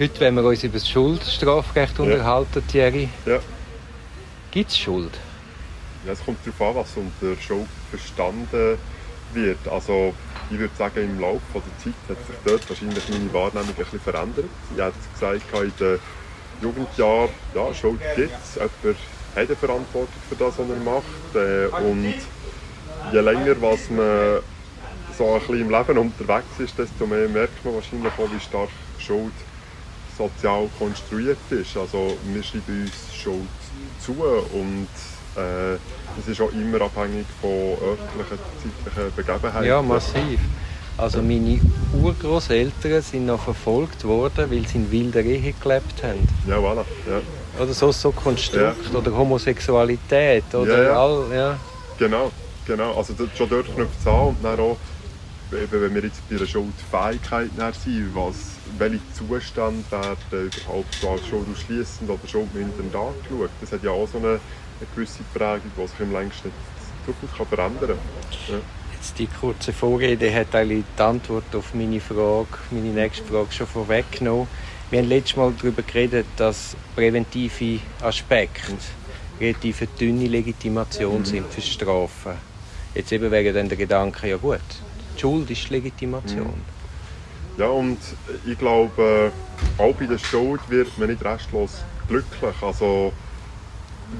Heute, wenn wir uns über das Schuldstrafrecht unterhalten, Thierry, Ja. gibt es Schuld? Ja, es kommt darauf an, was unter Schuld verstanden wird. Also, ich würde sagen, im Laufe der Zeit hat sich dort wahrscheinlich meine Wahrnehmung ein bisschen verändert. Ich habe gesagt, in den Jugendjahren, ja, Schuld gibt es. Jemand hat eine Verantwortung für das, was er macht. Äh, Und je länger was man so ein bisschen im Leben unterwegs ist, desto mehr merkt man wahrscheinlich auch, wie stark Schuld sozial konstruiert ist. Also wir schreiben uns Schuld zu und äh, es ist auch immer abhängig von örtlichen, zeitlichen Begebenheiten. Ja, massiv. Also meine Urgroßeltern sind noch verfolgt worden, weil sie in wilder Ehe gelebt haben. Ja, voilà. Ja, Oder so so Konstrukt oder Homosexualität oder Ja, ja. all, ja. genau. genau. Also schon dort knüpft es an und dann auch, wenn wir jetzt bei der Schuldfähigkeit sind, was, welche Zustände werden überhaupt als Schuld ausschliessend oder schuldmindernd angeschaut. Das hat ja auch so eine, eine gewisse Prägung, die sich im längsten durchaus kann verändern kann. Jetzt die kurze Vorrede hat eigentlich die Antwort auf meine Frage, meine nächste Frage schon vorweggenommen. Wir haben letztes Mal darüber geredet, dass präventive Aspekte relativ dünne Legitimation sind für Strafen. Jetzt eben wäre dann der Gedanke, ja gut, die Schuld ist Legitimation. Ja, und ich glaube, auch bei der Schuld wird man nicht restlos glücklich. Also,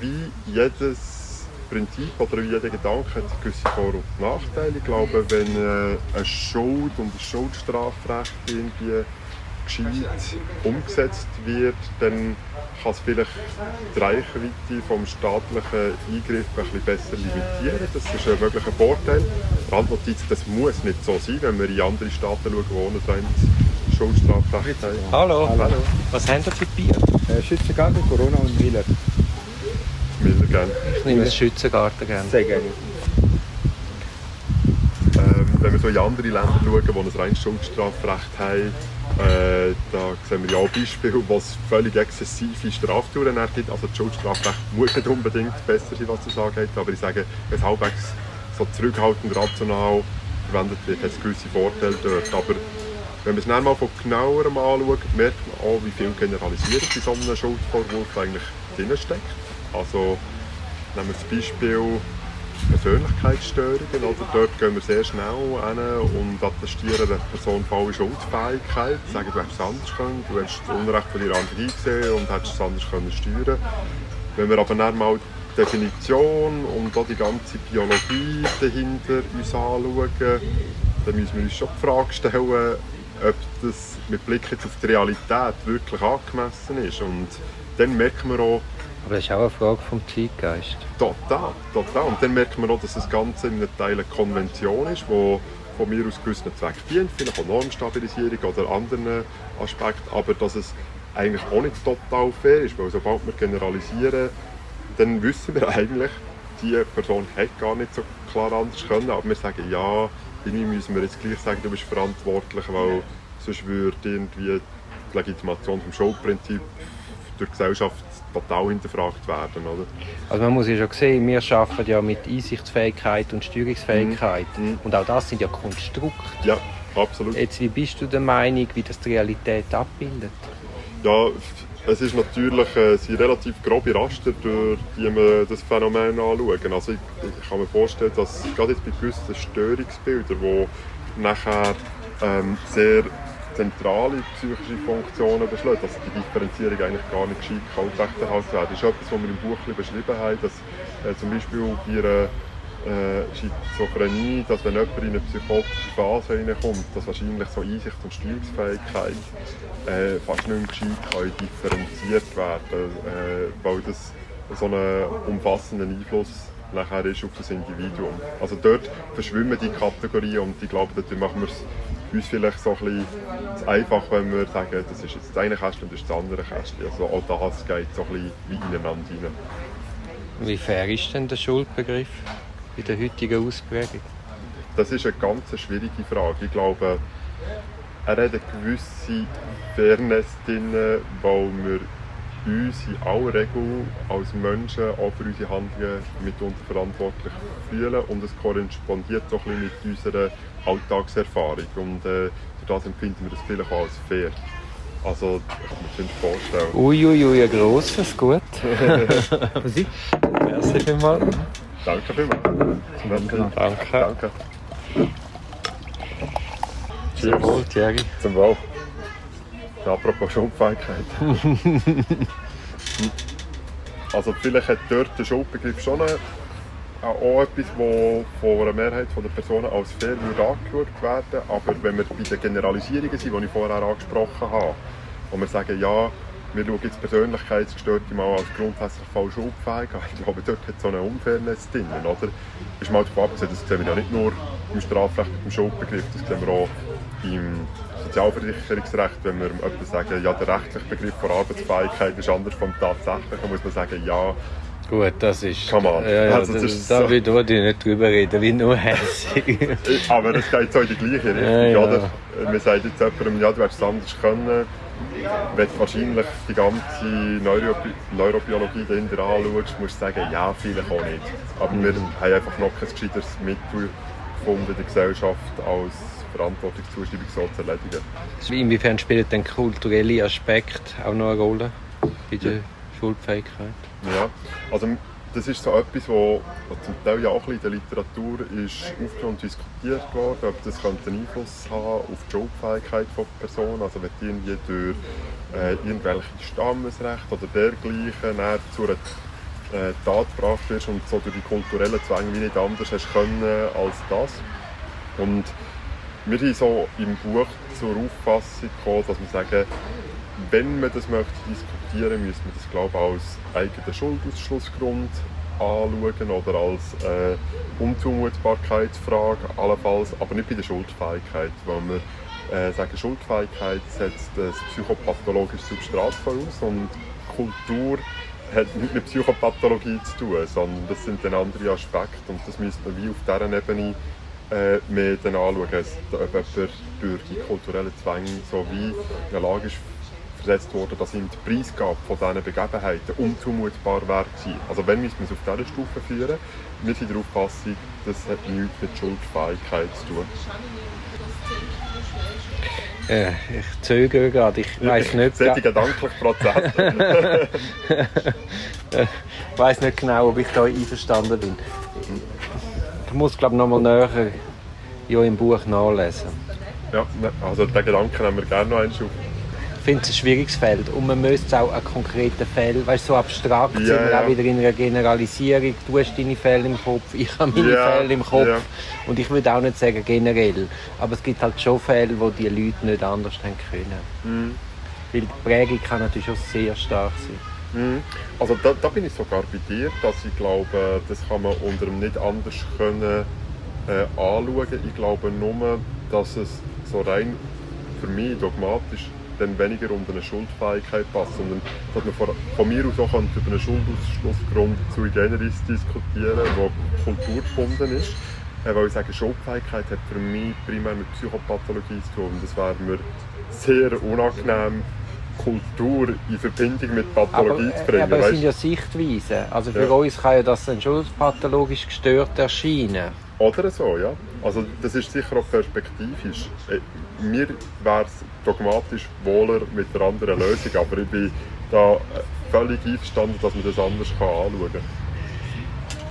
wie jedes Prinzip oder wie jeder Gedanke hat gewisse Vor- und Nachteile. Ich glaube, wenn äh, eine Schuld und ein Schuldstrafrecht irgendwie gescheit umgesetzt wird, dann kann es vielleicht die Reichweite vom staatlichen Eingriff ein bisschen besser limitieren. Das ist ein möglicher Vorteil. Randnotiz, das muss nicht so sein, wenn wir in andere Staaten schauen, die ohne Schuldstrafrecht haben. Hallo. Hallo. Was haben ihr für Bier? Äh, Schützengarten, Corona und Miller. Miller gerne. Ich nehme das Schützengarten gerne. Sehr gerne. Wenn wir so in andere Länder schauen, die ein reines Schuldstrafrecht haben, äh, da sehen wir ja auch Beispiele, wo es völlig exzessive Straftouren gibt. Also das Schuldstrafrecht muss nicht unbedingt besser sein, was zu sagen hat, aber ich sage, wenn es halbwegs so zurückhaltend rational verwendet wird, hat es gewisse Vorteile dort. Aber wenn man es dann mal von genauerem anschaut, merkt man auch, wie viel generalisiert in so einem Schuldvorwurf eigentlich drinsteckt. Also nehmen wir das Beispiel Persönlichkeitsstörungen. Oder? Dort gehen wir sehr schnell hin und attestieren einer Person volle Schuldfähigkeit. Sagen, du hättest es anders können, du hast das Unrecht von dir anders eingesehen und hättest es anders können steuern Wenn wir aber dann mal die Definition und auch die ganze Biologie dahinter uns anschauen, dann müssen wir uns schon die Frage stellen, ob das mit Blick auf die Realität wirklich angemessen ist. Und dann merkt man auch, Aber das ist auch eine Frage vom Zeitgeist. Total, total. Und dann merkt man auch, dass das Ganze in einem Teil eine Konvention ist, die von mir aus gewissen Zweck dient, vielleicht auch Normstabilisierung oder anderen Aspekten, aber dass es eigentlich auch nicht total fair ist, weil sobald wir generalisieren, dann wissen wir eigentlich, die Person hätte gar nicht so klar anders können, aber wir sagen, ja, irgendwie müssen wir jetzt gleich sagen, du bist verantwortlich, weil sonst würde irgendwie die Legitimation vom Schuldprinzip durch die Gesellschaft total hinterfragt werden, oder? Also man muss ja schon sehen, wir arbeiten ja mit Einsichtsfähigkeit und Steuerungsfähigkeit. Mhm. Und auch das sind ja Konstrukte. Ja, absolut. Jetzt, wie bist du der Meinung, wie das die Realität abbildet? Ja, es ist natürlich äh, sind relativ grobe Raster, durch die wir das Phänomen anschauen. Also ich, ich kann mir vorstellen, dass gerade jetzt bei gewissen Störungsbildern, die nachher ähm, sehr zentrale psychische Funktionen beschlagen, dass die Differenzierung eigentlich gar nicht gescheit kann aufrechterhalten werden. Das ist etwas, was wir im Buch beschrieben haben, dass äh, zum Beispiel bei einer äh, Schizophrenie, dass wenn jemand in eine psychotische Phase hineinkommt, dass wahrscheinlich so Einsicht und Steuerungsfähigkeit äh, fast nicht mehr gescheit kann differenziert werden, äh, weil das so einen umfassenden Einfluss nachher ist auf das Individuum. Also dort verschwimmen die Kategorien und ich glaube, dort machen wir es uns vielleicht so ein bisschen zu einfach, wenn wir sagen, das ist jetzt das eine Kästchen und das ist das andere Kästchen. Also auch das geht so ein bisschen wie ineinander rein. Wie fair ist denn der Schuldbegriff in der heutigen Ausprägung? Das ist eine ganz schwierige Frage. Ich glaube, er hat eine gewisse Fairness drin, weil wir uns in aller Regel als Menschen auch für unsere Handlungen mitunter verantwortlich fühlen und es korrespondiert so ein bisschen mit unserer Alltagserfahrung und äh, das empfinden wir das vielleicht auch als fair. Also, ich kann mir vorstellen. Uiuiui, ui, ein grosses, gut. Musik? Merci vielmals. Danke vielmals. Genau. Danke. Danke. Zum Wohl, Thierry. Zum Wohl. Apropos Schuldfähigkeit. also vielleicht hat dort der Schuldbegriff schon eine, auch etwas, das von einer Mehrheit der Personen als fair würde angeschaut werden aber wenn wir bei den Generalisierungen sind, die ich vorher angesprochen habe, wo wir sagen, ja, wir schauen jetzt Persönlichkeitsgestörte mal als grundsätzlich voll schuldfähig an. Ich glaube, dort hat so eine Unfairness drin. Oder? Ist mal davon abgesehen, das sehen wir ja nicht nur im Strafrecht mit dem Schuldbegriff, das sehen wir auch im Sozialversicherungsrecht, wenn wir etwas sagen, ja, der rechtliche Begriff von Arbeitsfähigkeit ist anders vom tatsächlichen, muss man sagen, ja, Gut, das ist. Come on. Ja, ja, Also, da, das ist da so- will ich nicht drüber reden, wie nur hässig. aber es geht so in die gleiche Richtung, Ja, ja. oder? Man sagt jetzt jemandem, ja, du hättest es anders können, wenn du wahrscheinlich die ganze Neurobi Neurobiologie dahinter anschaust, musst du sagen, ja, vielleicht auch nicht. Aber wir Mhm. haben einfach noch kein gescheiteres Mittel gefunden, die Gesellschaft als Verantwortungszuschreibung so zu erledigen. Inwiefern spielt denn kulturelle Aspekt auch noch eine Rolle bei der Schuldfähigkeit? Ja, also das ist so etwas, wo, wo zum Teil ja auch in der Literatur ist aufgenommen und diskutiert worden, ob das könnte einen Einfluss haben auf die Schuldfähigkeit von Personen, also wenn du irgendwie durch äh, irgendwelche Stammesrechte oder dergleichen zu einer äh, Tat gebracht wirst und so durch die kulturellen Zwänge wie nicht anders hast können als das. Und wir sind so im Buch zur Auffassung gekommen, dass wir sagen, wenn man das möchte diskutieren, müsste man das glaube ich als eigenen Schuldausschlussgrund anschauen oder als äh, Unzumutbarkeitsfrage allenfalls, aber nicht bei der Schuldfähigkeit, weil wir äh, sagen, Schuldfähigkeit setzt ein psychopathologisches Substrat voraus und Kultur hat nichts mit Psychopathologie zu tun, sondern das sind dann andere Aspekte und das müsste man wie auf dieser Ebene äh, mehr dann anschauen, ob jemand durch die kulturellen Zwänge so wie in der Lage ist, versetzt worden, dass ihm die Preisgabe von diesen Begebenheiten unzumutbar wäre. Also wenn müssen wir es auf dieser Stufe führen. Wir sind der Auffassung, das hat nichts mit Schuldfähigkeit zu tun. Äh, ich zögere gerade, ich weiß nicht, Solche gedanklichen Prozesse. ich weiss nicht genau, ob ich da einverstanden bin. Ich muss glaube noch mal näher ja, im Buch nachlesen. ja, also den Gedanken haben wir gerne noch einschub. Ich finde es ein schwieriges Feld und man müsste auch an konkreten Fällen, weißt du, so abstrakt Ja, sind wir ja. auch wieder in einer Generalisierung. Du hast deine Fälle im Kopf, ich habe meine Ja, Fälle im Kopf und ich würde auch nicht sagen generell, aber es gibt halt schon Fälle, wo die Leute nicht anders haben können. Mhm. Weil die Prägung kann natürlich schon sehr stark sein. Mhm. Also da, da bin ich sogar bei dir, dass ich glaube, das kann man unter dem nicht anders können äh, anschauen. Ich glaube nur, dass es so rein für mich dogmatisch dann weniger unter eine Schuldfähigkeit passt, sondern dass man von, von mir aus auch über einen Schuldausschlussgrund sui generis diskutieren, der kulturgebunden ist. Äh, weil ich sage, Schuldfähigkeit hat für mich primär mit Psychopathologie zu tun. Das wäre mir sehr unangenehm, Kultur in Verbindung mit Pathologie Aber, zu bringen. aber es sind ja Sichtweisen. Also für Ja. uns kann ja das dann schon pathologisch gestört erscheinen. Oder so, ja. Also das ist sicher auch perspektivisch. Äh, Mir wäre es dogmatisch wohler mit einer anderen Lösung, aber ich bin da äh, völlig einverstanden, dass man das anders kann anschauen kann.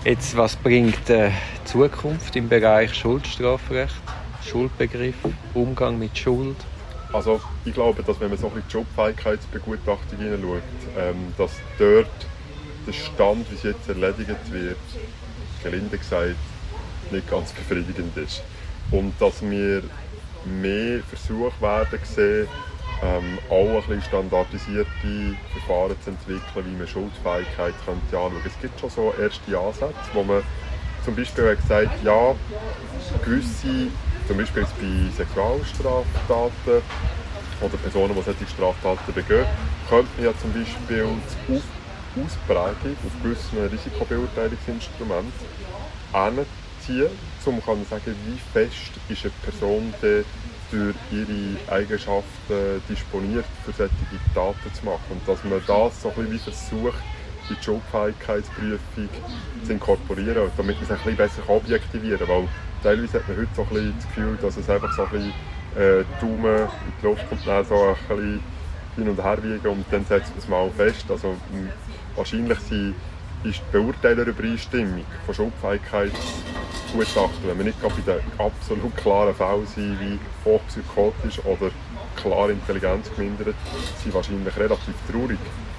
Jetzt, was bringt äh, die Zukunft im Bereich Schuldstrafrecht, Schuldbegriff, Umgang mit Schuld? Also ich glaube, dass wenn man so ein bisschen die Jobfähigkeitsbegutachtung hineinschaut, ähm, dass dort der Stand, wie es jetzt erledigt wird, gelinde gesagt, nicht ganz befriedigend ist. Und dass wir mehr Versuche werden sehen, ähm, auch ein bisschen standardisierte Verfahren zu entwickeln, wie man Schuldfähigkeit könnte anschauen könnte. Es gibt schon so erste Ansätze, wo man zum Beispiel hat gesagt ja, gewisse, zum Beispiel bei Sexualstraftaten oder Personen, die solche Straftaten begehen, könnte man ja zum Beispiel die Ausprägung auf gewissen Risikobeurteilungsinstrumenten hinziehen, um zu sagen, wie fest ist eine Person denn durch ihre Eigenschaften disponiert, für solche Taten zu machen. Und dass man das so ein bisschen wie versucht, die Schulfähigkeitsprüfung zu inkorporieren, damit man es ein bisschen besser objektivieren kann. Weil teilweise hat man heute so ein bisschen das Gefühl, dass es einfach so ein bisschen äh, Daumen in die Luft kommt, dann so ein bisschen hin und her wiegen und dann setzt man es mal fest. Also, wahrscheinlich ist die Beurteilerübereinstimmung von Schuldfähigkeit Gutachten, wenn wir nicht bei den absolut klaren Fällen sind, wie hochpsychotisch oder klar Intelligenz gemindert, sind wahrscheinlich relativ traurig.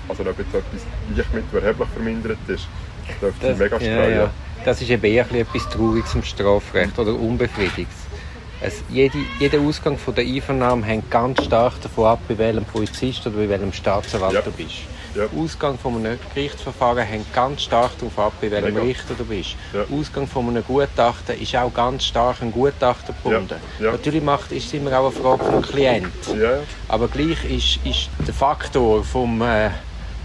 Also ob jetzt etwas leicht mit erheblich vermindert ist, dürfte Das, mega ja, streuen. ja. das ist eben eher ein bisschen etwas Trauriges im Strafrecht oder Unbefriedigendes. Es, jede, jeder Ausgang von der Einvernahme hängt ganz stark davon ab, bei welchem Polizist oder bei welchem Staatsanwalt Ja. du bist. Ja. Der Ausgang von einem Gerichtsverfahren hängt ganz stark davon ab, bei welchem Mega. Richter du bist. Ja. Der Ausgang von einem Gutachten ist auch ganz stark ein Gutachter gebunden. Ja. Natürlich macht, ist es immer auch eine Frage vom Klient. Ja, ja. Aber gleich ist, ist der Faktor vom, äh,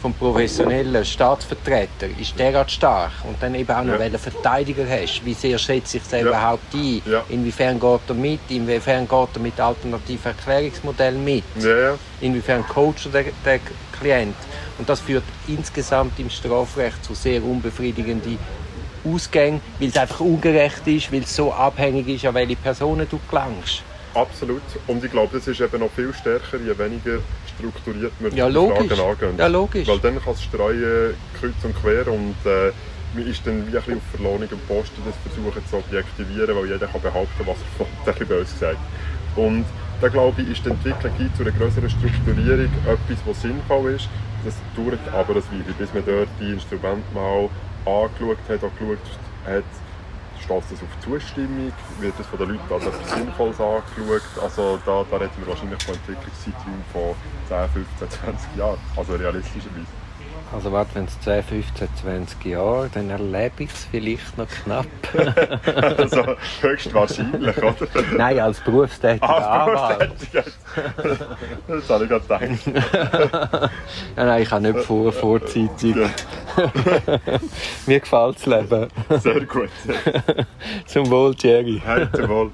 vom professionellen Staatsvertreter ist derart stark. Und dann eben auch noch, Ja. welchen Verteidiger hast. Wie sehr schätzt sich der Ja. überhaupt ein? Ja. Inwiefern geht er mit? Inwiefern geht er mit alternativen Erklärungsmodellen mit? ja. Inwiefern coacht er den, den Klient? Und das führt insgesamt im Strafrecht zu sehr unbefriedigenden Ausgängen, weil es einfach ungerecht ist, weil es so abhängig ist, an welche Personen du gelangst. Absolut. Und ich glaube, das ist eben noch viel stärker, je weniger strukturiert man Ja, die logisch. Fragen angeht. Ja, logisch. Weil dann kann es streuen, kreuz und quer und äh, man ist dann wie ein bisschen auf verlorenem Posten, das versuchen zu objektivieren, weil jeder kann behaupten, was er will, ein bisschen böse gesagt. Und da glaube ich, ist die Entwicklung hin zu einer größeren Strukturierung etwas, was sinnvoll ist. Das dauert aber ein Weile, bis man dort die Instrumente mal angeschaut hat, auch geschaut hat, stößt das auf Zustimmung, wird das von den Leuten als etwas Sinnvolles angeschaut. Also da, da reden wir wahrscheinlich von Entwicklungszeiträumen von 10, 15, 20 Jahren, also realistischerweise. Also warte, wenn es 10, 15, 20 Jahre, dann erlebe ich es vielleicht noch knapp. Also höchstwahrscheinlich, oder? Nein, als berufstätiger Ah, Anwalt. Berufstätigkeit. Das habe ich gerade gedacht. Ja, nein, ich habe nicht vor, vorzeitig. Mir gefällt das Leben. sehr gut. Zum Wohl, Jerry. Heute wohl.